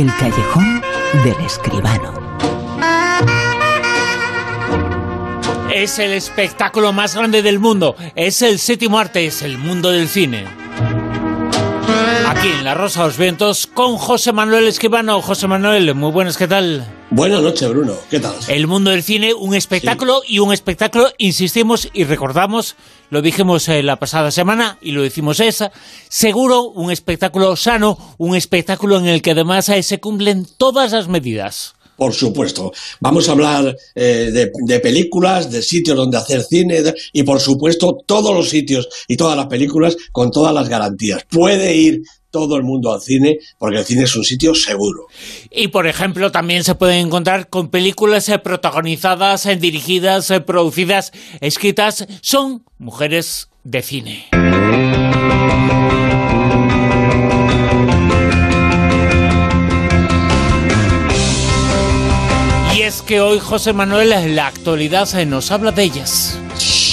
El callejón del escribano. Es el espectáculo más grande del mundo. Es el séptimo arte, es el mundo del cine. Aquí en La Rosa de los Vientos con José Manuel Escribano. José Manuel, muy buenas, ¿qué tal? Buenas noches, Bruno. ¿Qué tal? El mundo del cine, un espectáculo y un espectáculo, insistimos y recordamos, lo dijimos eh, la pasada semana y lo decimos esa, seguro un espectáculo sano, un espectáculo en el que además eh, se cumplen todas las medidas. Por supuesto. Vamos a hablar eh, de, películas, de sitios donde hacer cine y, por supuesto, todos los sitios y todas las películas con todas las garantías. Puede ir todo el mundo al cine, porque el cine es un sitio seguro. Y, por ejemplo, también se pueden encontrar con películas eh, protagonizadas, eh, dirigidas, producidas, escritas, son mujeres de cine. Que hoy José Manuel, en la actualidad, nos habla de ellas.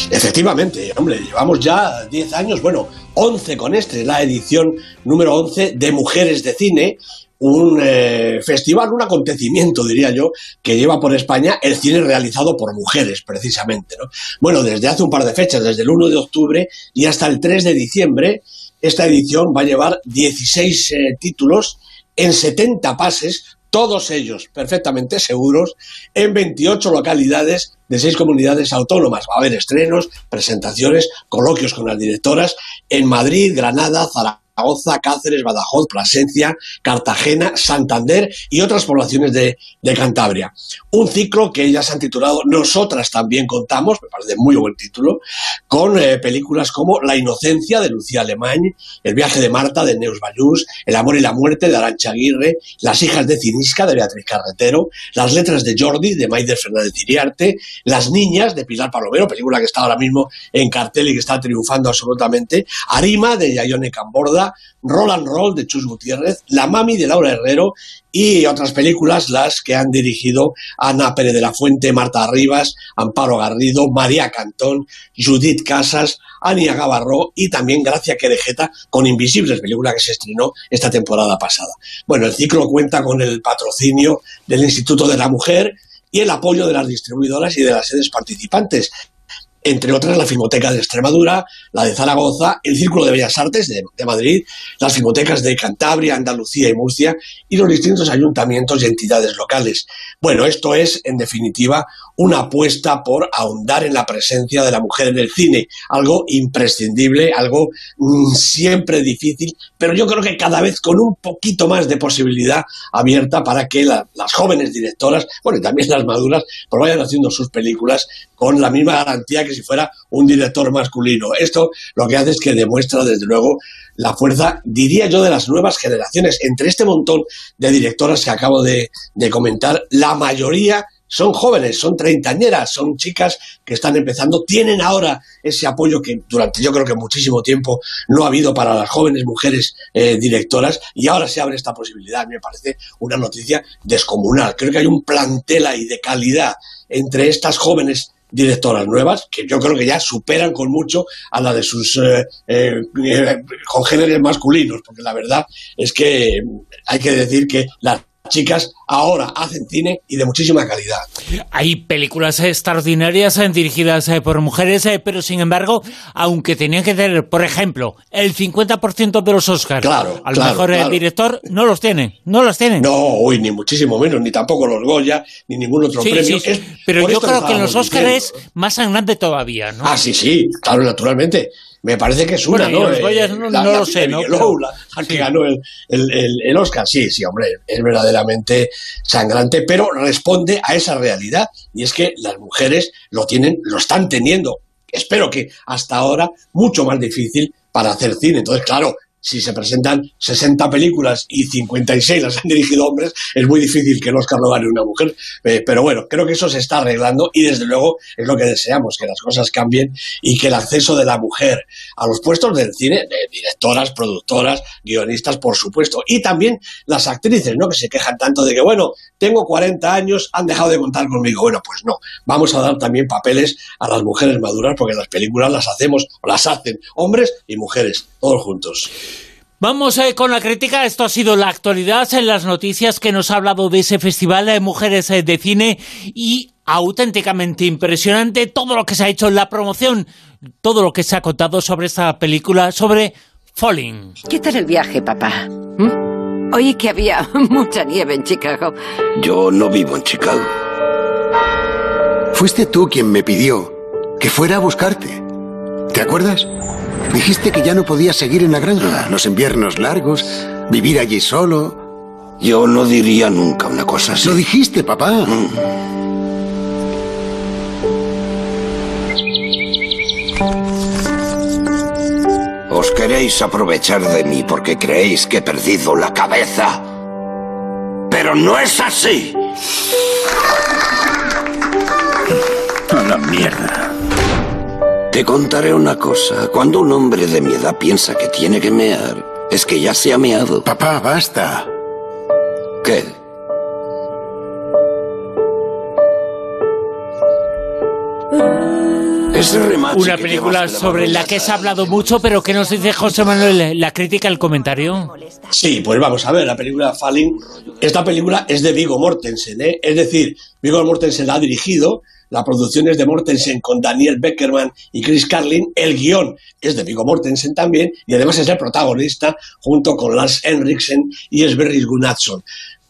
Efectivamente, hombre, llevamos ya 10 años, bueno, 11 con este, la edición número 11 de Mujeres de Cine, un eh, festival, un acontecimiento, diría yo, que lleva por España el cine realizado por mujeres, precisamente. ¿no? Bueno, desde hace un par de fechas, desde el 1 de octubre y hasta el 3 de diciembre, esta edición va a llevar 16 eh, títulos en 70 pases todos ellos perfectamente seguros, en 28 localidades de seis comunidades autónomas. Va a haber estrenos, presentaciones, coloquios con las directoras en Madrid, Granada, Zaragoza. Zaragoza, Cáceres, Badajoz, Plasencia, Cartagena, Santander y otras poblaciones de, Cantabria. Un ciclo que ellas han titulado Nosotras también contamos, me parece muy buen título, con eh, películas como La inocencia de Lucía Alemán, El viaje de Marta de Neus Bayús, El amor y la muerte de Arancha Aguirre, Las hijas de Cinisca de Beatriz Carretero, Las letras de Jordi de Maider Fernández Iriarte, Las niñas de Pilar Palomero, película que está ahora mismo en cartel y que está triunfando absolutamente, Arima de Yayone Camborda, Roll and Roll de Chus Gutiérrez, La Mami de Laura Herrero y otras películas, las que han dirigido Ana Pérez de la Fuente, Marta Rivas, Amparo Garrido, María Cantón, Judith Casas, Ania Gavarró y también Gracia Querejeta con Invisibles, película que se estrenó esta temporada pasada. Bueno, el ciclo cuenta con el patrocinio del Instituto de la Mujer y el apoyo de las distribuidoras y de las sedes participantes entre otras la Filmoteca de Extremadura, la de Zaragoza, el Círculo de Bellas Artes de, Madrid, las filmotecas de Cantabria, Andalucía y Murcia y los distintos ayuntamientos y entidades locales. Bueno, esto es, en definitiva, una apuesta por ahondar en la presencia de la mujer en el cine, algo imprescindible, algo mm, siempre difícil, pero yo creo que cada vez con un poquito más de posibilidad abierta para que las jóvenes directoras, bueno, y también las maduras, pues vayan haciendo sus películas con la misma garantía que si fuera un director masculino. Esto lo que hace es que demuestra, desde luego, la fuerza, diría yo, de las nuevas generaciones. Entre este montón de directoras que acabo de, de comentar, la mayoría son jóvenes, son treintañeras, son chicas que están empezando, tienen ahora ese apoyo que durante yo creo que muchísimo tiempo no ha habido para las jóvenes mujeres eh, directoras y ahora se abre esta posibilidad. Me parece una noticia descomunal. Creo que hay un plantel ahí de calidad entre estas jóvenes directoras nuevas que yo creo que ya superan con mucho a la de sus eh, eh, congéneres masculinos, porque la verdad es que hay que decir que las chicas ahora hacen cine y de muchísima calidad. Hay películas extraordinarias eh, dirigidas eh, por mujeres, eh, pero sin embargo, aunque tenían que tener, por ejemplo, el 50% de los Oscars, claro, a lo mejor el director no los tiene, no los tienen. No, uy, ni muchísimo menos, ni tampoco los Goya, ni ningún otro premio. pero yo creo que en los Oscars es más sangrante todavía, ¿no? Ah, sí, sí, claro, naturalmente. Me parece que es una, ¿no? Eh, no, lo sé, ¿no? la, que ganó el, el, Oscar. Sí, sí, hombre, es verdaderamente sangrante, pero responde a esa realidad. Y es que las mujeres lo tienen, lo están teniendo. Espero que hasta ahora mucho más difícil para hacer cine. Entonces, claro, si se presentan 60 películas y 56 las han dirigido hombres, es muy difícil que el Oscar lo gane una mujer. Eh, pero bueno, creo que eso se está arreglando y desde luego es lo que deseamos, que las cosas cambien y que el acceso de la mujer a los puestos del cine, de directoras, productoras, guionistas, por supuesto, y también las actrices, ¿no? Que se quejan tanto de que, bueno, tengo 40 años, han dejado de contar conmigo. Bueno, pues no, vamos a dar también papeles a las mujeres maduras porque las películas las hacemos, o las hacen hombres y mujeres, todos juntos. Vamos eh, con la crítica. Esto ha sido la actualidad en las noticias que nos ha hablado de ese festival de mujeres eh, de cine y auténticamente impresionante todo lo que se ha hecho en la promoción, todo lo que se ha contado sobre esta película, sobre Falling. ¿Qué tal el viaje, papá? ¿Mm? Oí que había mucha nieve en Chicago. Yo no vivo en Chicago. Fuiste tú quien me pidió que fuera a buscarte. ¿Te acuerdas? Dijiste que ya no podías seguir en la granja, los inviernos largos, vivir allí solo. Yo no diría nunca una cosa así. Lo dijiste, papá. Mm. Os queréis aprovechar de mí porque creéis que he perdido la cabeza. Pero no es así. A la mierda. Te contaré una cosa. Cuando un hombre de mi edad piensa que tiene que mear, es que ya se ha meado. Papá, basta. ¿Qué? Una película sobre la que se ha hablado mucho, pero ¿qué nos dice José Manuel? ¿La crítica, el comentario? Sí, pues vamos a ver, la película Falling. Esta película es de Vigo Mortensen, ¿eh? Es decir, Vigo Mortensen la ha dirigido, la producción es de Mortensen con Daniel Beckerman y Chris Carlin. El guion es de Viggo Mortensen también y además es el protagonista junto con Lars Henriksen y Sverris Gunnarsson.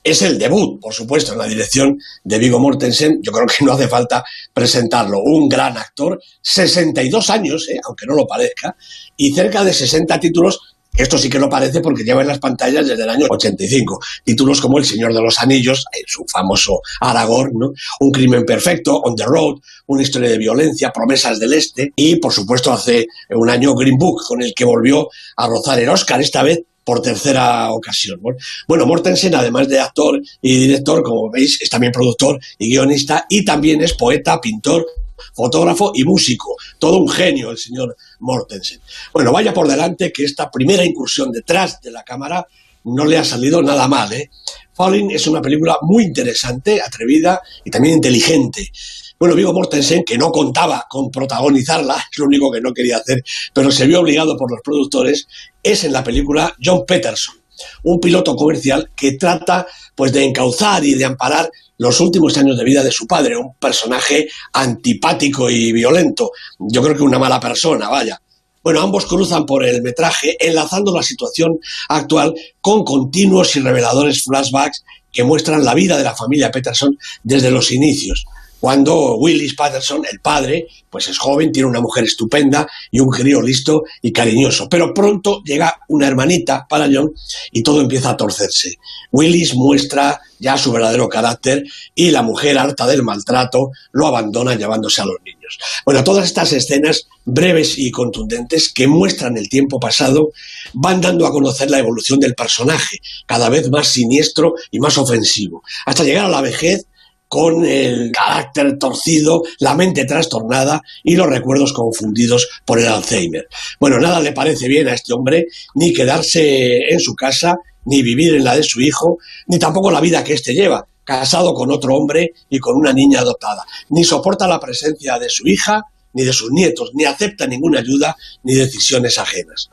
Es el debut, por supuesto, en la dirección de Viggo Mortensen. Yo creo que no hace falta presentarlo. Un gran actor, 62 años, eh, aunque no lo parezca, y cerca de 60 títulos esto sí que lo parece porque lleva en las pantallas desde el año 85. Títulos como El Señor de los Anillos, su famoso Aragorn. Un crimen perfecto, On the Road, una historia de violencia, Promesas del Este y, por supuesto, hace un año Green Book, con el que volvió a rozar el Oscar, esta vez por tercera ocasión. Bueno, Mortensen, además de actor y director, como veis, es también productor y guionista y también es poeta, pintor, fotógrafo y músico. Todo un genio el señor Mortensen. Bueno, vaya por delante que esta primera incursión detrás de la cámara no le ha salido nada mal. ¿eh? Falling es una película muy interesante, atrevida y también inteligente. Bueno, Vigo Mortensen, que no contaba con protagonizarla, es lo único que no quería hacer, pero se vio obligado por los productores, es en la película John Peterson, un piloto comercial que trata pues de encauzar y de amparar los últimos años de vida de su padre, un personaje antipático y violento. Yo creo que una mala persona, vaya. Bueno, ambos cruzan por el metraje enlazando la situación actual con continuos y reveladores flashbacks que muestran la vida de la familia Peterson desde los inicios cuando Willis Patterson, el padre, pues es joven, tiene una mujer estupenda y un crío listo y cariñoso. Pero pronto llega una hermanita para John y todo empieza a torcerse. Willis muestra ya su verdadero carácter y la mujer, harta del maltrato, lo abandona llevándose a los niños. Bueno, todas estas escenas breves y contundentes que muestran el tiempo pasado van dando a conocer la evolución del personaje, cada vez más siniestro y más ofensivo, hasta llegar a la vejez con el carácter torcido, la mente trastornada y los recuerdos confundidos por el Alzheimer. Bueno, nada le parece bien a este hombre ni quedarse en su casa, ni vivir en la de su hijo, ni tampoco la vida que éste lleva, casado con otro hombre y con una niña adoptada. Ni soporta la presencia de su hija, ni de sus nietos, ni acepta ninguna ayuda ni decisiones ajenas.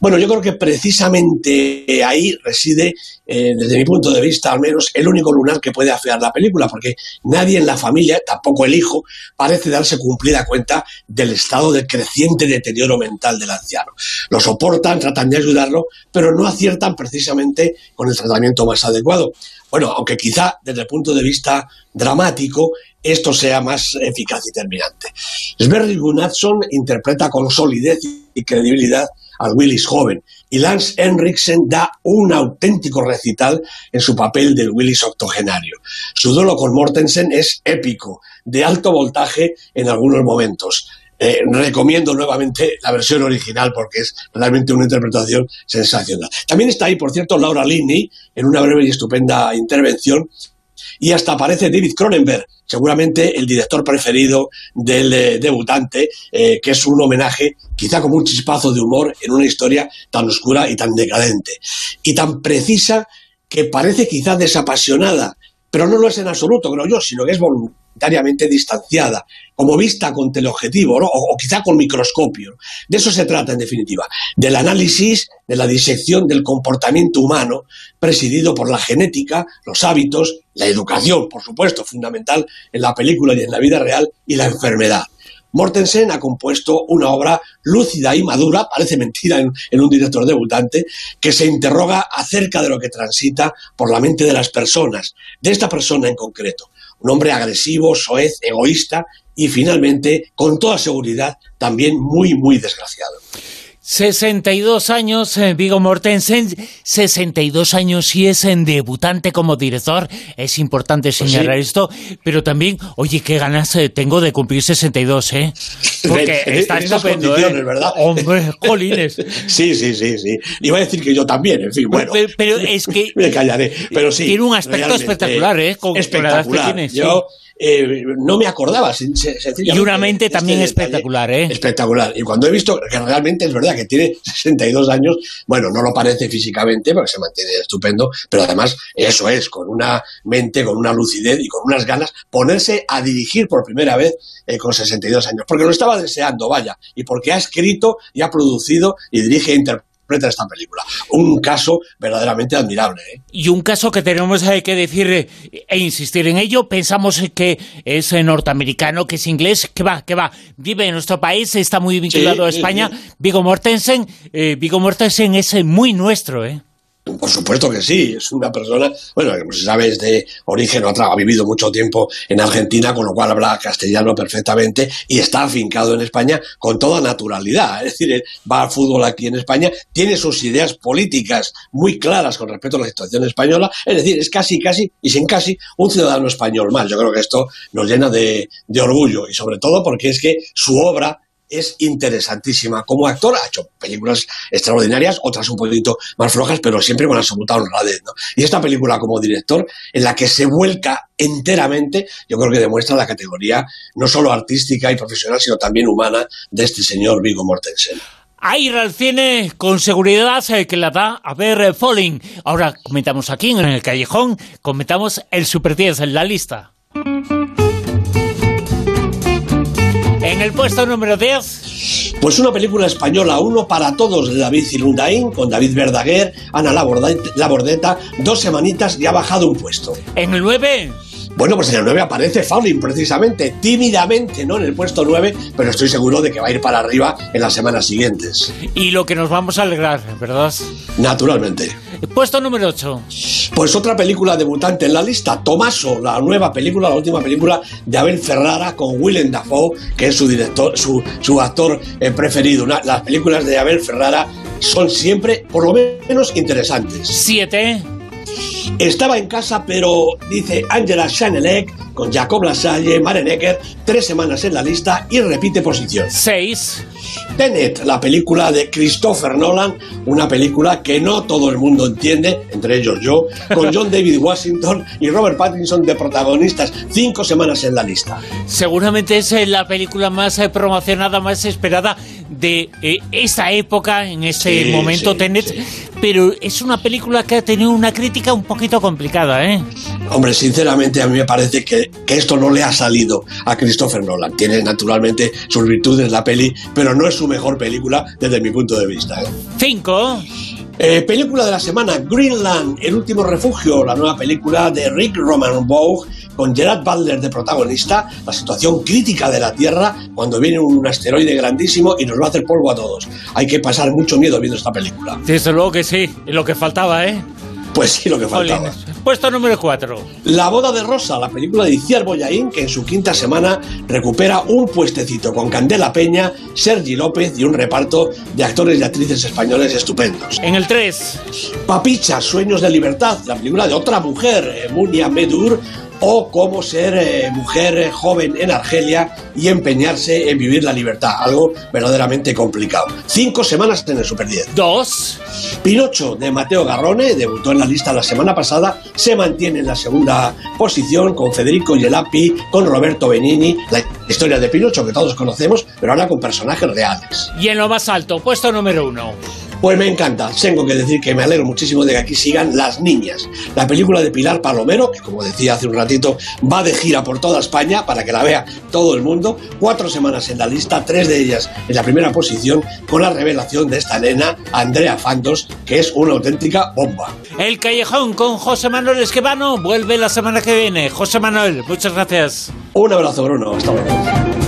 Bueno, yo creo que precisamente ahí reside, eh, desde mi punto de vista al menos, el único lunar que puede afear la película, porque nadie en la familia, tampoco el hijo, parece darse cumplida cuenta del estado de creciente deterioro mental del anciano. Lo soportan, tratan de ayudarlo, pero no aciertan precisamente con el tratamiento más adecuado. Bueno, aunque quizá desde el punto de vista dramático esto sea más eficaz y terminante. Sverri Gunnarsson interpreta con solidez y credibilidad al Willis joven y Lance Henriksen da un auténtico recital en su papel del Willis octogenario. Su duelo con Mortensen es épico, de alto voltaje en algunos momentos. Eh, recomiendo nuevamente la versión original porque es realmente una interpretación sensacional. También está ahí, por cierto, Laura Linney en una breve y estupenda intervención y hasta aparece David Cronenberg, seguramente el director preferido del eh, debutante, eh, que es un homenaje, quizá como un chispazo de humor en una historia tan oscura y tan decadente, y tan precisa que parece quizá desapasionada, pero no lo es en absoluto, creo yo, sino que es voluntariamente distanciada, como vista con teleobjetivo, o, quizá con microscopio. De eso se trata, en definitiva, del análisis, de la disección del comportamiento humano, presidido por la genética, los hábitos, la educación, por supuesto, fundamental en la película y en la vida real, y la enfermedad. Mortensen ha compuesto una obra lúcida y madura, parece mentira en, un director debutante, que se interroga acerca de lo que transita por la mente de las personas, de esta persona en concreto. Un hombre agresivo, soez, egoísta y finalmente, con toda seguridad, también muy, muy desgraciado. 62 años, eh, Vigo Mortensen, 62 años y es en debutante como director. Es importante pues señalar esto, pero también, oye, qué ganas eh, tengo de cumplir 62, ¿eh? Porque está estupendo, ¿eh? ¿verdad? Hombre, jolines. sí, sí, sí, sí. Iba a decir que yo también, en fin, bueno. Pero, es que... Me callaré, pero sí. Tiene un aspecto espectacular, ¿eh? Con, espectacular. que yo, eh, no me acordaba. Y una mente este también espectacular, ¿eh? Espectacular. Y cuando he visto que realmente es verdad que tiene 62 años, bueno, no lo parece físicamente porque se mantiene estupendo, pero además eso es, con una mente, con una lucidez y con unas ganas, ponerse a dirigir por primera vez eh, con 62 años. Porque lo estaba deseando, vaya, y porque ha escrito y ha producido y dirige e esta película. Un caso verdaderamente admirable. ¿eh? Y un caso que tenemos eh, que decir eh, e insistir en ello, pensamos que es norteamericano, que es inglés, que va, que va, vive en nuestro país, está muy vinculado a España. Vigo Mortensen, Vigo Mortensen es muy nuestro, ¿eh? Por supuesto que sí, es una persona, bueno, como se sabe, es de origen, otra, ha vivido mucho tiempo en Argentina, con lo cual habla castellano perfectamente y está afincado en España con toda naturalidad. Es decir, va al fútbol aquí en España, tiene sus ideas políticas muy claras con respecto a la situación española, es decir, es casi, casi, y sin casi, un ciudadano español más. Yo creo que esto nos llena de, de orgullo y sobre todo porque es que su obra es interesantísima. Como actor ha hecho películas extraordinarias, otras un poquito más flojas, pero siempre con absoluta honradez. ¿no? Y esta película como director, en la que se vuelca enteramente, yo creo que demuestra la categoría no solo artística y profesional, sino también humana de este señor Vigo Mortensen. A ir al cine con seguridad eh, que la da a ver eh, Falling. Ahora comentamos aquí en el callejón, comentamos el Super 10 en la lista. En el puesto número 10. Pues una película española, uno para todos de David Zilundain, con David Verdaguer, Ana Labordeta, dos semanitas y ha bajado un puesto. En el 9. Bueno, pues en el 9 aparece Fowling, precisamente, tímidamente, ¿no? En el puesto 9, pero estoy seguro de que va a ir para arriba en las semanas siguientes. Y lo que nos vamos a alegrar, ¿verdad? Naturalmente. Puesto número 8. Pues otra película debutante en la lista, Tomaso, la nueva película, la última película de Abel Ferrara con Willem Dafoe, que es su director, su, su actor eh, preferido. las películas de Abel Ferrara son siempre, por lo menos, interesantes. 7. Estaba en casa, pero dice Angela Schanelek con Jacob Lasalle, Maren Ecker, tres semanas en la lista y repite posición. Seis. Tenet, la película de Christopher Nolan, una película que no todo el mundo entiende, entre ellos yo, con John David Washington y Robert Pattinson de protagonistas, cinco semanas en la lista. Seguramente es eh, la película más eh, promocionada, más esperada de eh, esta época, en ese momento, Tenet, pero es una película que ha tenido una crítica un poquito complicada, ¿eh? Hombre, sinceramente a mí me parece que, esto no le ha salido a Christopher Nolan. Tiene naturalmente sus virtudes la peli, pero no es su mejor película desde mi punto de vista. ¿eh? Cinco. Eh, película de la semana, Greenland, El último refugio, la nueva película de Rick Roman Bogue con Gerard Butler de protagonista, la situación crítica de la Tierra cuando viene un asteroide grandísimo y nos va a hacer polvo a todos. Hay que pasar mucho miedo viendo esta película. Desde luego que sí, lo que faltaba, ¿eh? Pues sí, lo que faltaba. Puesto número 4. La boda de Rosa, la película de Iciar Boyaín, que en su quinta semana recupera un puestecito con Candela Peña, Sergi López y un reparto de actores y actrices españoles estupendos. En el 3. Papicha, Sueños de Libertad, la película de otra mujer, eh, Munia Medur, o cómo ser eh, mujer eh, joven en Argelia y empeñarse en vivir la libertad, algo verdaderamente complicado. Cinco semanas en el Super 10. Dos. Pinocho de Mateo Garrone, debutó en la lista la semana pasada, se mantiene en la segunda posición con Federico Yelapi, con Roberto Benini, la historia de Pinocho que todos conocemos, pero ahora con personajes reales. Y en lo más alto, puesto número uno. Pues me encanta. Tengo que decir que me alegro muchísimo de que aquí sigan Las Niñas. La película de Pilar Palomero, que como decía hace un ratito, va de gira por toda España para que la vea todo el mundo. Cuatro semanas en la lista, tres de ellas en la primera posición, con la revelación de esta nena, Andrea Fantos, que es una auténtica bomba. El Callejón con José Manuel Esquivano vuelve la semana que viene. José Manuel, muchas gracias. Un abrazo, Bruno. Hasta luego.